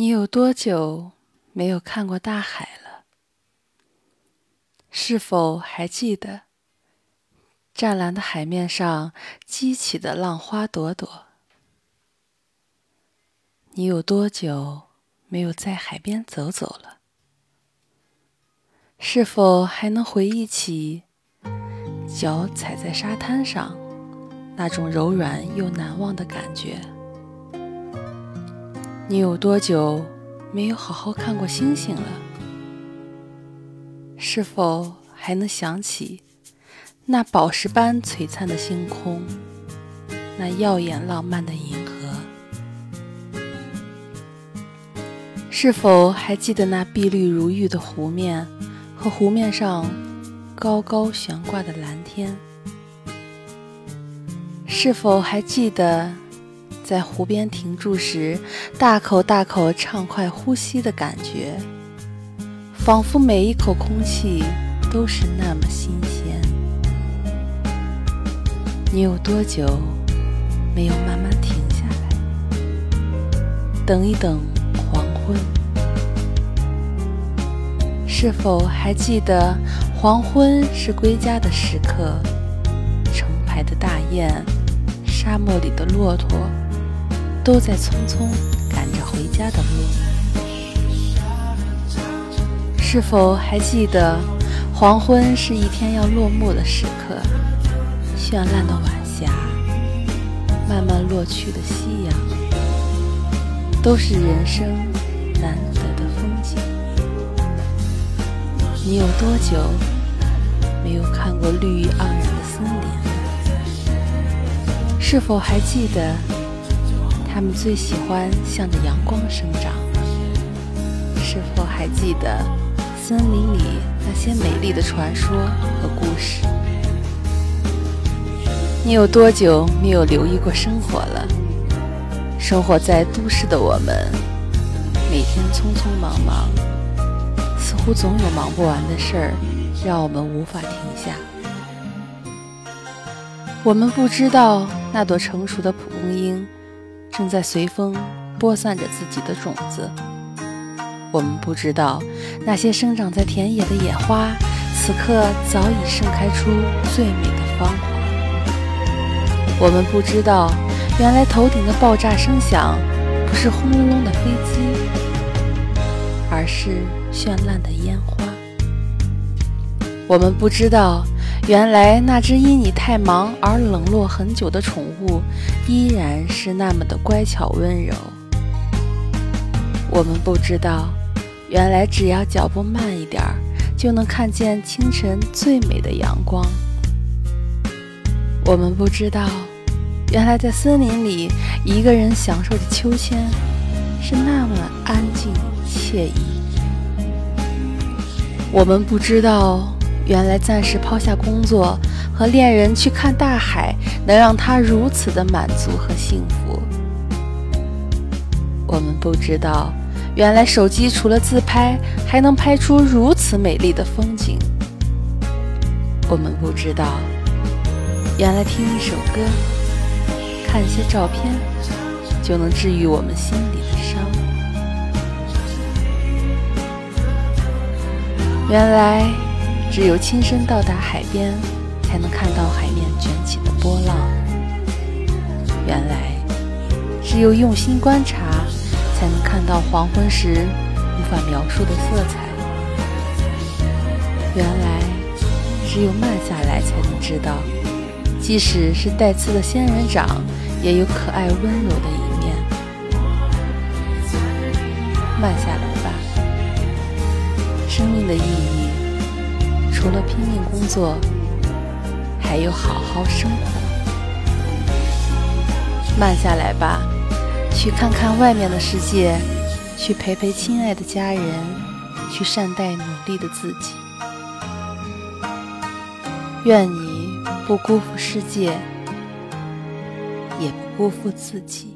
你有多久没有看过大海了？是否还记得湛蓝的海面上激起的浪花朵朵？你有多久没有在海边走走了？是否还能回忆起脚踩在沙滩上那种柔软又难忘的感觉？你有多久没有好好看过星星了？是否还能想起那宝石般璀璨的星空，那耀眼浪漫的银河？是否还记得那碧绿如玉的湖面和湖面上高高悬挂的蓝天？是否还记得？在湖边停住时，大口大口畅快呼吸的感觉，仿佛每一口空气都是那么新鲜。你有多久没有慢慢停下来，等一等黄昏？是否还记得黄昏是归家的时刻？成排的大雁，沙漠里的骆驼。都在匆匆赶着回家的路。是否还记得，黄昏是一天要落幕的时刻？绚烂的晚霞，慢慢落去的夕阳，都是人生难得的风景。你有多久没有看过绿意盎然的森林？是否还记得？他们最喜欢向着阳光生长。是否还记得森林里那些美丽的传说和故事？你有多久没有留意过生活了？生活在都市的我们，每天匆匆忙忙，似乎总有忙不完的事儿，让我们无法停下。我们不知道那朵成熟的蒲公英。正在随风播散着自己的种子。我们不知道，那些生长在田野的野花，此刻早已盛开出最美的芳华。我们不知道，原来头顶的爆炸声响，不是轰隆隆的飞机，而是绚烂的烟花。我们不知道。原来那只因你太忙而冷落很久的宠物，依然是那么的乖巧温柔。我们不知道，原来只要脚步慢一点儿，就能看见清晨最美的阳光。我们不知道，原来在森林里一个人享受着秋千，是那么安静惬意。我们不知道。原来暂时抛下工作和恋人去看大海，能让他如此的满足和幸福。我们不知道，原来手机除了自拍，还能拍出如此美丽的风景。我们不知道，原来听一首歌，看一些照片，就能治愈我们心里的伤。原来。只有亲身到达海边，才能看到海面卷起的波浪。原来，只有用心观察，才能看到黄昏时无法描述的色彩。原来，只有慢下来，才能知道，即使是带刺的仙人掌，也有可爱温柔的一面。慢下来吧，生命的意义。除了拼命工作，还有好好生活。慢下来吧，去看看外面的世界，去陪陪亲爱的家人，去善待努力的自己。愿你不辜负世界，也不辜负自己。